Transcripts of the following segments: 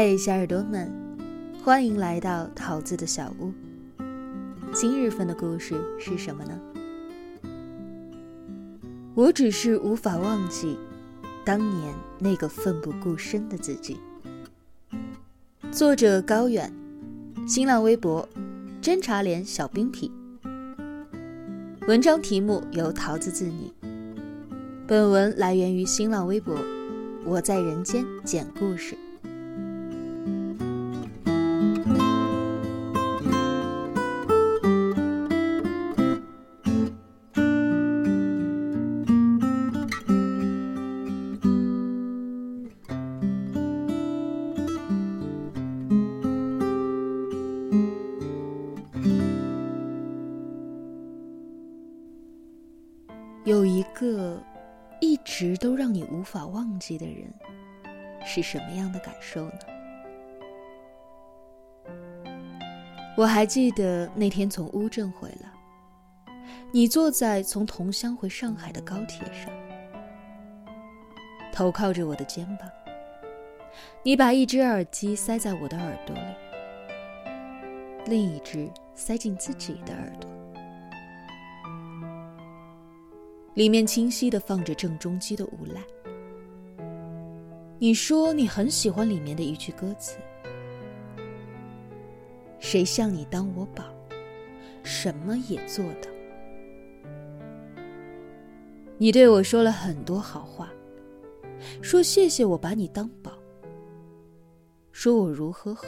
嘿，小耳朵们，欢迎来到桃子的小屋。今日份的故事是什么呢？我只是无法忘记当年那个奋不顾身的自己。作者高远，新浪微博侦查连小冰痞。文章题目由桃子自拟。本文来源于新浪微博，我在人间讲故事。直都让你无法忘记的人，是什么样的感受呢？我还记得那天从乌镇回来，你坐在从桐乡回上海的高铁上，头靠着我的肩膀，你把一只耳机塞在我的耳朵里，另一只塞进自己的耳朵。里面清晰的放着郑中基的《无赖》。你说你很喜欢里面的一句歌词：“谁像你当我宝，什么也做到。”你对我说了很多好话，说谢谢我把你当宝，说我如何好，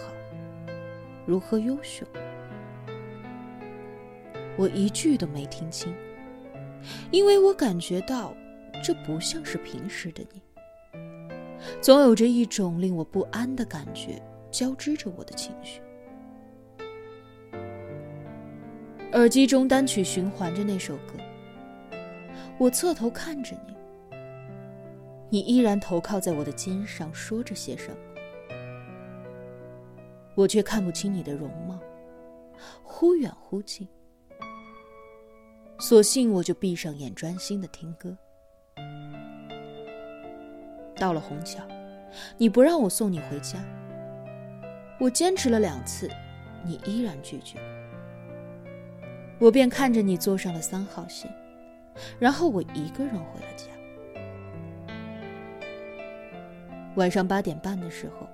如何优秀，我一句都没听清。因为我感觉到，这不像是平时的你，总有着一种令我不安的感觉交织着我的情绪。耳机中单曲循环着那首歌，我侧头看着你，你依然头靠在我的肩上，说着些什么，我却看不清你的容貌，忽远忽近。索性我就闭上眼，专心的听歌。到了虹桥，你不让我送你回家，我坚持了两次，你依然拒绝，我便看着你坐上了三号线，然后我一个人回了家。晚上八点半的时候，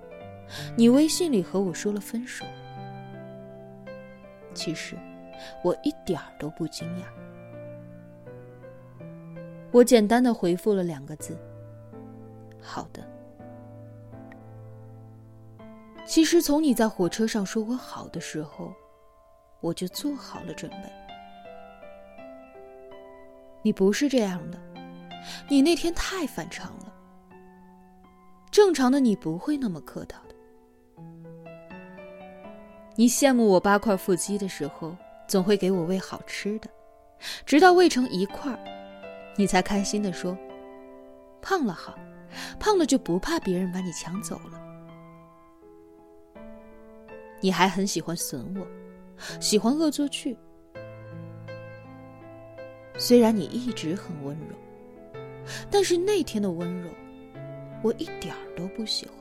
你微信里和我说了分手。其实，我一点儿都不惊讶。我简单的回复了两个字：“好的。”其实从你在火车上说我好的时候，我就做好了准备。你不是这样的，你那天太反常了。正常的你不会那么客套的。你羡慕我八块腹肌的时候，总会给我喂好吃的，直到喂成一块。你才开心的说：“胖了好，胖了就不怕别人把你抢走了。”你还很喜欢损我，喜欢恶作剧。虽然你一直很温柔，但是那天的温柔，我一点儿都不喜欢。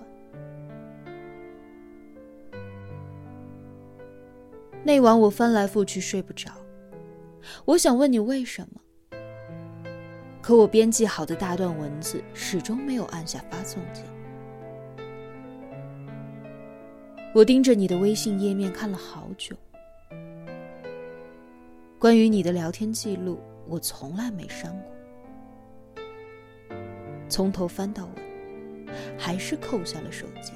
那晚我翻来覆去睡不着，我想问你为什么。可我编辑好的大段文字始终没有按下发送键。我盯着你的微信页面看了好久。关于你的聊天记录，我从来没删过。从头翻到尾，还是扣下了手机。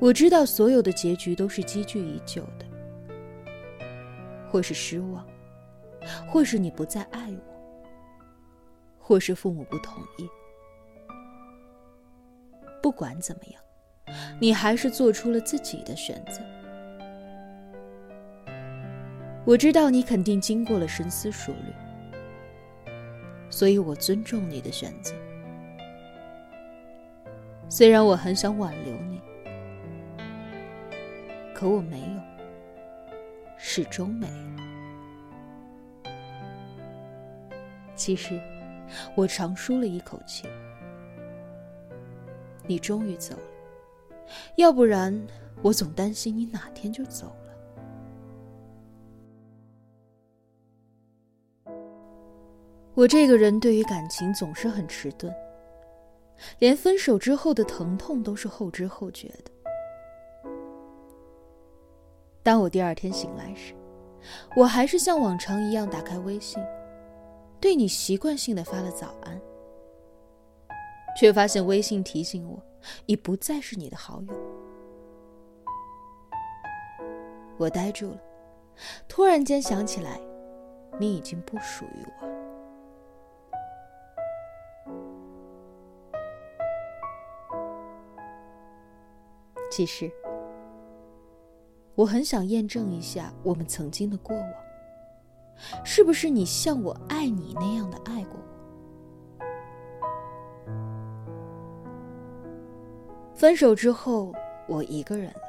我知道所有的结局都是积聚已久的，或是失望。或是你不再爱我，或是父母不同意。不管怎么样，你还是做出了自己的选择。我知道你肯定经过了深思熟虑，所以我尊重你的选择。虽然我很想挽留你，可我没有，始终没。其实，我长舒了一口气。你终于走了，要不然我总担心你哪天就走了。我这个人对于感情总是很迟钝，连分手之后的疼痛都是后知后觉的。当我第二天醒来时，我还是像往常一样打开微信，对你习惯性的发了早安，却发现微信提醒我已不再是你的好友。我呆住了，突然间想起来，你已经不属于我。其实，我很想验证一下我们曾经的过往，是不是你像我爱你那样的爱过我？分手之后，我一个人了，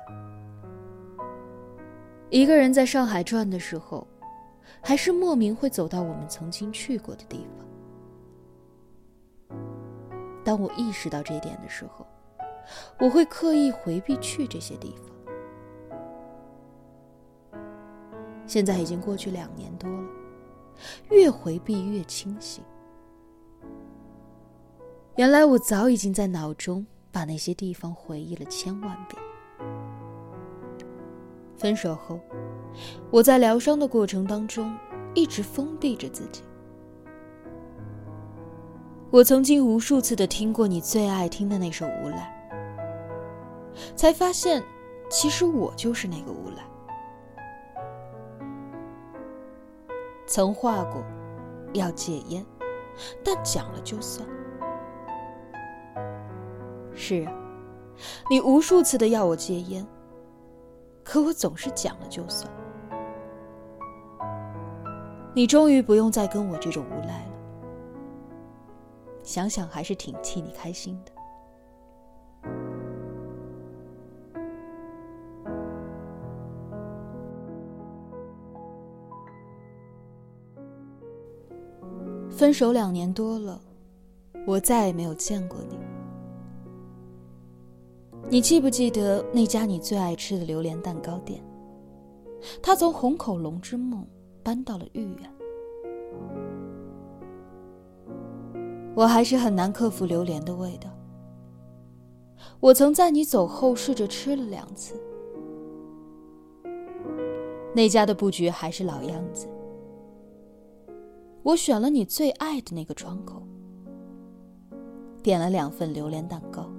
一个人在上海转的时候，还是莫名会走到我们曾经去过的地方。当我意识到这点的时候。我会刻意回避去这些地方。现在已经过去两年多了，越回避越清醒。原来我早已经在脑中把那些地方回忆了千万遍。分手后，我在疗伤的过程当中一直封闭着自己。我曾经无数次的听过你最爱听的那首《无赖》。才发现，其实我就是那个无赖。曾画过要戒烟，但讲了就算。是啊，你无数次的要我戒烟，可我总是讲了就算。你终于不用再跟我这种无赖了，想想还是挺替你开心的。分手两年多了，我再也没有见过你。你记不记得那家你最爱吃的榴莲蛋糕店？他从虹口龙之梦搬到了豫园。我还是很难克服榴莲的味道。我曾在你走后试着吃了两次，那家的布局还是老样子。我选了你最爱的那个窗口，点了两份榴莲蛋糕，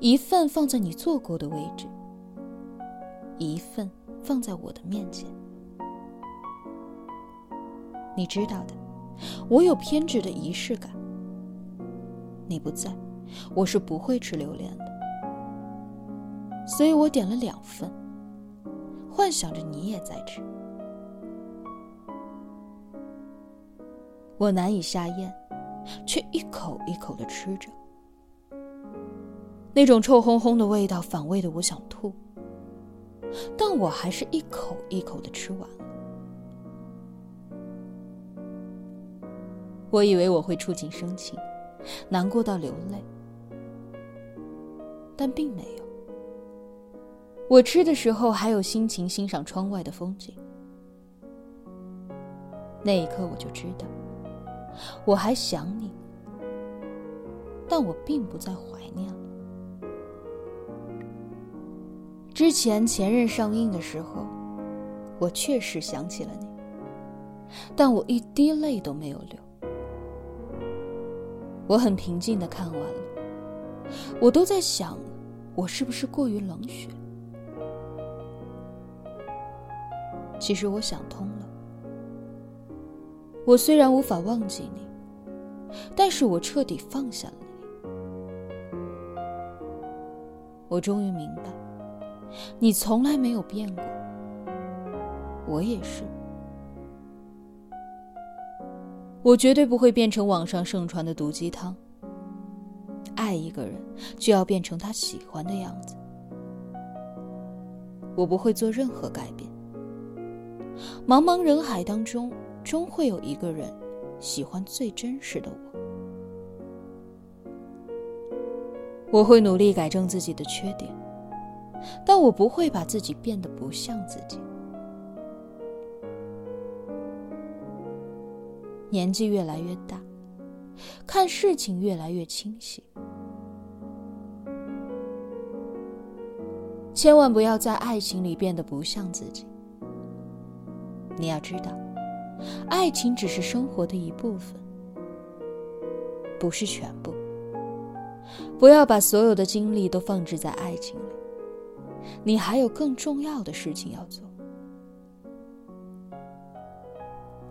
一份放在你坐过的位置，一份放在我的面前。你知道的，我有偏执的仪式感。你不在，我是不会吃榴莲的，所以我点了两份，幻想着你也在吃。我难以下咽，却一口一口的吃着，那种臭烘烘的味道反胃的我想吐，但我还是一口一口的吃完了。我以为我会触景生情，难过到流泪，但并没有。我吃的时候还有心情欣赏窗外的风景，那一刻我就知道。我还想你，但我并不再怀念了。之前前任上映的时候，我确实想起了你，但我一滴泪都没有流。我很平静的看完了，我都在想，我是不是过于冷血？其实我想通了。我虽然无法忘记你，但是我彻底放下了你。我终于明白，你从来没有变过，我也是。我绝对不会变成网上盛传的毒鸡汤。爱一个人就要变成他喜欢的样子，我不会做任何改变。茫茫人海当中。终会有一个人喜欢最真实的我。我会努力改正自己的缺点，但我不会把自己变得不像自己。年纪越来越大，看事情越来越清晰。千万不要在爱情里变得不像自己。你要知道，爱情只是生活的一部分，不是全部。不要把所有的精力都放置在爱情里，你还有更重要的事情要做。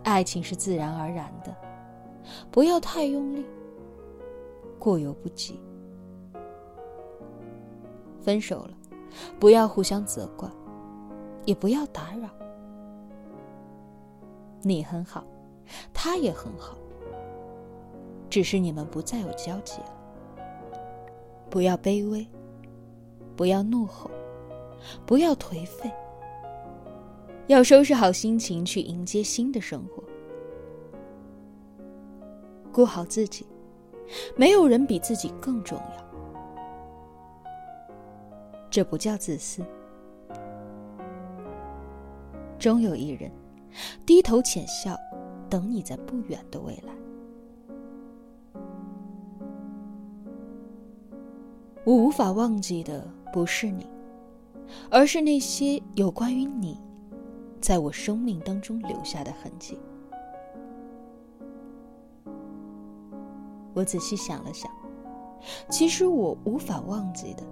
爱情是自然而然的，不要太用力，过犹不及。分手了。不要互相责怪，也不要打扰。你很好，他也很好，只是你们不再有交集了。不要卑微，不要怒吼，不要颓废，要收拾好心情去迎接新的生活。顾好自己，没有人比自己更重要。这不叫自私。终有一人，低头浅笑，等你在不远的未来。我无法忘记的不是你，而是那些有关于你，在我生命当中留下的痕迹。我仔细想了想，其实我无法忘记的。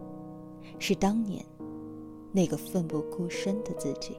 是当年那个奋不顾身的自己。